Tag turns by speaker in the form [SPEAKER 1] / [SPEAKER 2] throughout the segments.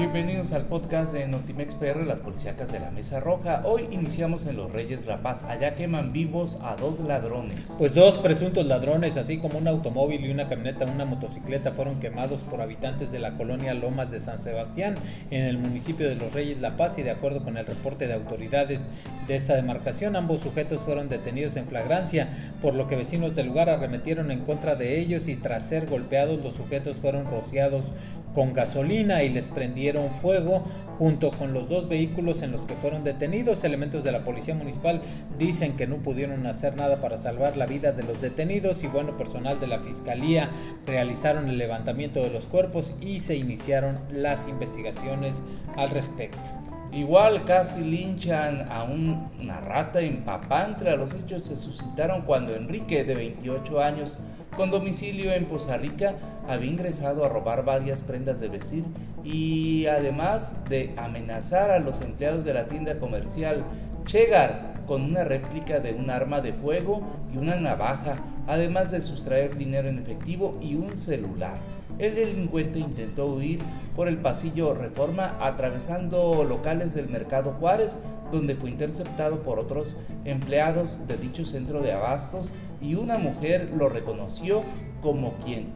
[SPEAKER 1] Bienvenidos al podcast de Notimex PR, las policíacas de la Mesa Roja. Hoy iniciamos en Los Reyes La Paz. Allá queman vivos a dos ladrones.
[SPEAKER 2] Pues dos presuntos ladrones, así como un automóvil y una camioneta, una motocicleta, fueron quemados por habitantes de la colonia Lomas de San Sebastián, en el municipio de Los Reyes La Paz. Y de acuerdo con el reporte de autoridades de esta demarcación, ambos sujetos fueron detenidos en flagrancia, por lo que vecinos del lugar arremetieron en contra de ellos y tras ser golpeados, los sujetos fueron rociados con gasolina y les prendieron fuego junto con los dos vehículos en los que fueron detenidos. Elementos de la policía municipal dicen que no pudieron hacer nada para salvar la vida de los detenidos y bueno, personal de la fiscalía realizaron el levantamiento de los cuerpos y se iniciaron las investigaciones al respecto.
[SPEAKER 1] Igual casi linchan a una rata en Papantla. Los hechos se suscitaron cuando Enrique, de 28 años, con domicilio en Poza Rica, había ingresado a robar varias prendas de vestir y además de amenazar a los empleados de la tienda comercial Chegar con una réplica de un arma de fuego y una navaja, además de sustraer dinero en efectivo y un celular. El delincuente intentó huir por el pasillo Reforma atravesando locales del Mercado Juárez, donde fue interceptado por otros empleados de dicho centro de abastos y una mujer lo reconoció como quien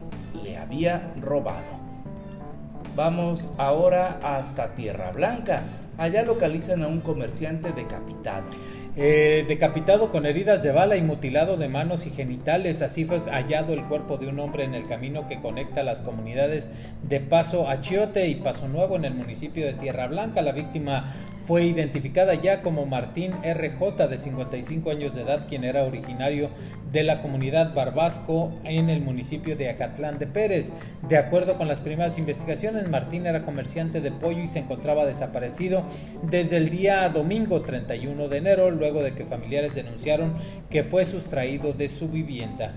[SPEAKER 1] le había robado. Vamos ahora hasta Tierra Blanca. Allá localizan a un comerciante decapitado.
[SPEAKER 2] Eh, decapitado con heridas de bala y mutilado de manos y genitales. Así fue hallado el cuerpo de un hombre en el camino que conecta las comunidades de Paso Achiote y Paso Nuevo en el municipio de Tierra Blanca. La víctima fue identificada ya como Martín RJ de 55 años de edad, quien era originario de la comunidad Barbasco en el municipio de Acatlán de Pérez. De acuerdo con las primeras investigaciones, Martín era comerciante de pollo y se encontraba desaparecido desde el día domingo 31 de enero, luego de que familiares denunciaron que fue sustraído de su vivienda.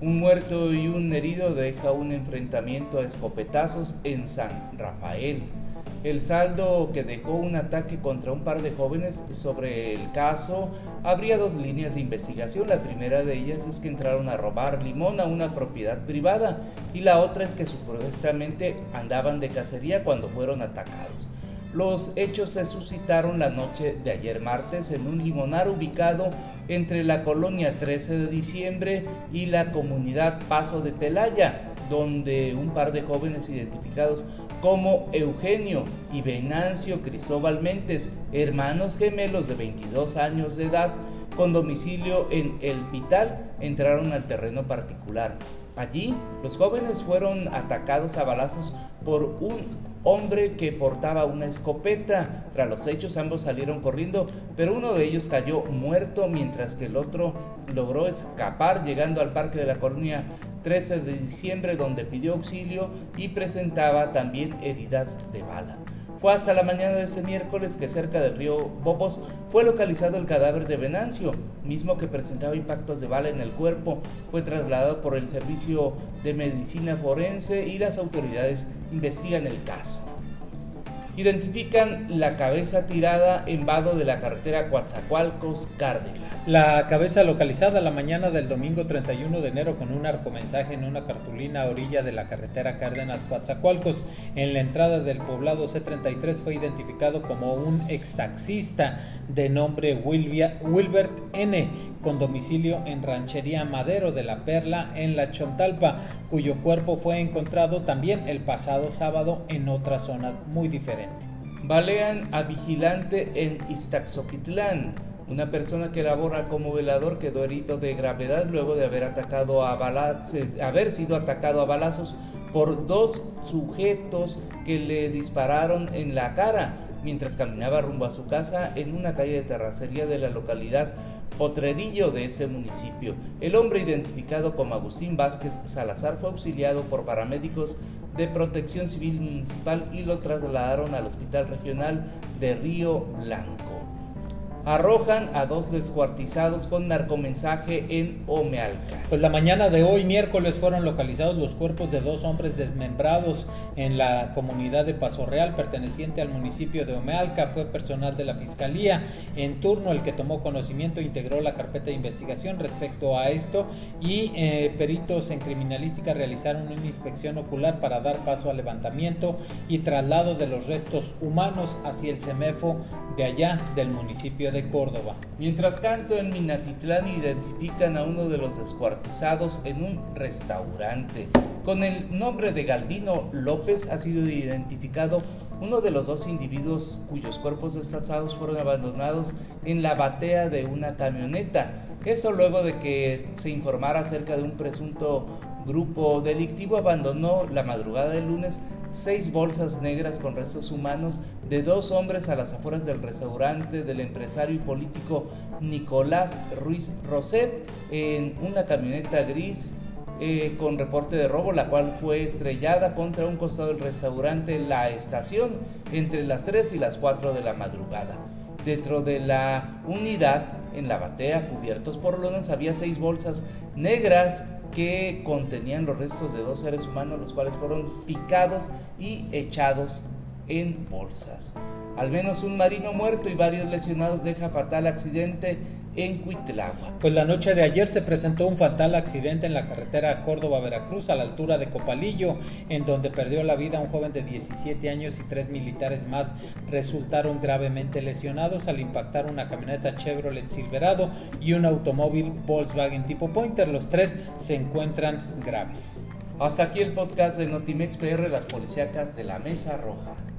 [SPEAKER 1] Un muerto y un herido deja un enfrentamiento a escopetazos en San Rafael. El saldo que dejó un ataque contra un par de jóvenes sobre el caso habría dos líneas de investigación. La primera de ellas es que entraron a robar limón a una propiedad privada y la otra es que supuestamente andaban de cacería cuando fueron atacados. Los hechos se suscitaron la noche de ayer martes en un limonar ubicado entre la colonia 13 de diciembre y la comunidad Paso de Telaya donde un par de jóvenes identificados como Eugenio y Venancio Cristóbal Mentes, hermanos gemelos de 22 años de edad, con domicilio en El Vital, entraron al terreno particular. Allí, los jóvenes fueron atacados a balazos por un hombre que portaba una escopeta. Tras los hechos ambos salieron corriendo, pero uno de ellos cayó muerto mientras que el otro logró escapar llegando al parque de la colonia 13 de diciembre donde pidió auxilio y presentaba también heridas de bala. Fue hasta la mañana de ese miércoles que cerca del río Bobos fue localizado el cadáver de Venancio, mismo que presentaba impactos de bala en el cuerpo. Fue trasladado por el Servicio de Medicina Forense y las autoridades investigan el caso identifican la cabeza tirada en vado de la carretera Coatzacoalcos Cárdenas.
[SPEAKER 2] La cabeza localizada la mañana del domingo 31 de enero con un arcomensaje en una cartulina a orilla de la carretera Cárdenas Coatzacoalcos en la entrada del poblado C33 fue identificado como un extaxista de nombre Wilbert N con domicilio en Ranchería Madero de la Perla en la Chontalpa, cuyo cuerpo fue encontrado también el pasado sábado en otra zona muy diferente.
[SPEAKER 1] Balean a vigilante en Iztaxoquitlán. Una persona que labora como velador quedó herido de gravedad luego de haber, atacado a haber sido atacado a balazos por dos sujetos que le dispararon en la cara mientras caminaba rumbo a su casa en una calle de terracería de la localidad Potrerillo de este municipio. El hombre identificado como Agustín Vázquez Salazar fue auxiliado por paramédicos de Protección Civil Municipal y lo trasladaron al Hospital Regional de Río Blanco. Arrojan a dos descuartizados con narcomensaje en Omealca.
[SPEAKER 2] Pues la mañana de hoy, miércoles, fueron localizados los cuerpos de dos hombres desmembrados en la comunidad de Paso Real, perteneciente al municipio de Omealca. Fue personal de la Fiscalía en turno el que tomó conocimiento e integró la carpeta de investigación respecto a esto y eh, peritos en criminalística realizaron una inspección ocular para dar paso al levantamiento y traslado de los restos humanos hacia el CEMEFO de allá del municipio de Córdoba.
[SPEAKER 1] Mientras tanto, en Minatitlán identifican a uno de los descuartizados en un restaurante. Con el nombre de Galdino López ha sido identificado uno de los dos individuos cuyos cuerpos destazados fueron abandonados en la batea de una camioneta. Eso luego de que se informara acerca de un presunto grupo delictivo abandonó la madrugada del lunes seis bolsas negras con restos humanos de dos hombres a las afueras del restaurante del empresario y político Nicolás Ruiz Roset en una camioneta gris eh, con reporte de robo, la cual fue estrellada contra un costado del restaurante La Estación entre las 3 y las 4 de la madrugada. Dentro de la unidad, en la batea, cubiertos por lonas, había seis bolsas negras que contenían los restos de dos seres humanos, los cuales fueron picados y echados en bolsas. Al menos un marino muerto y varios lesionados deja fatal accidente en Cuitlagua.
[SPEAKER 2] Pues la noche de ayer se presentó un fatal accidente en la carretera Córdoba-Veracruz a la altura de Copalillo, en donde perdió la vida un joven de 17 años y tres militares más resultaron gravemente lesionados al impactar una camioneta Chevrolet Silverado y un automóvil Volkswagen tipo Pointer. Los tres se encuentran graves.
[SPEAKER 1] Hasta aquí el podcast de Notimex PR, las policíacas de la Mesa Roja.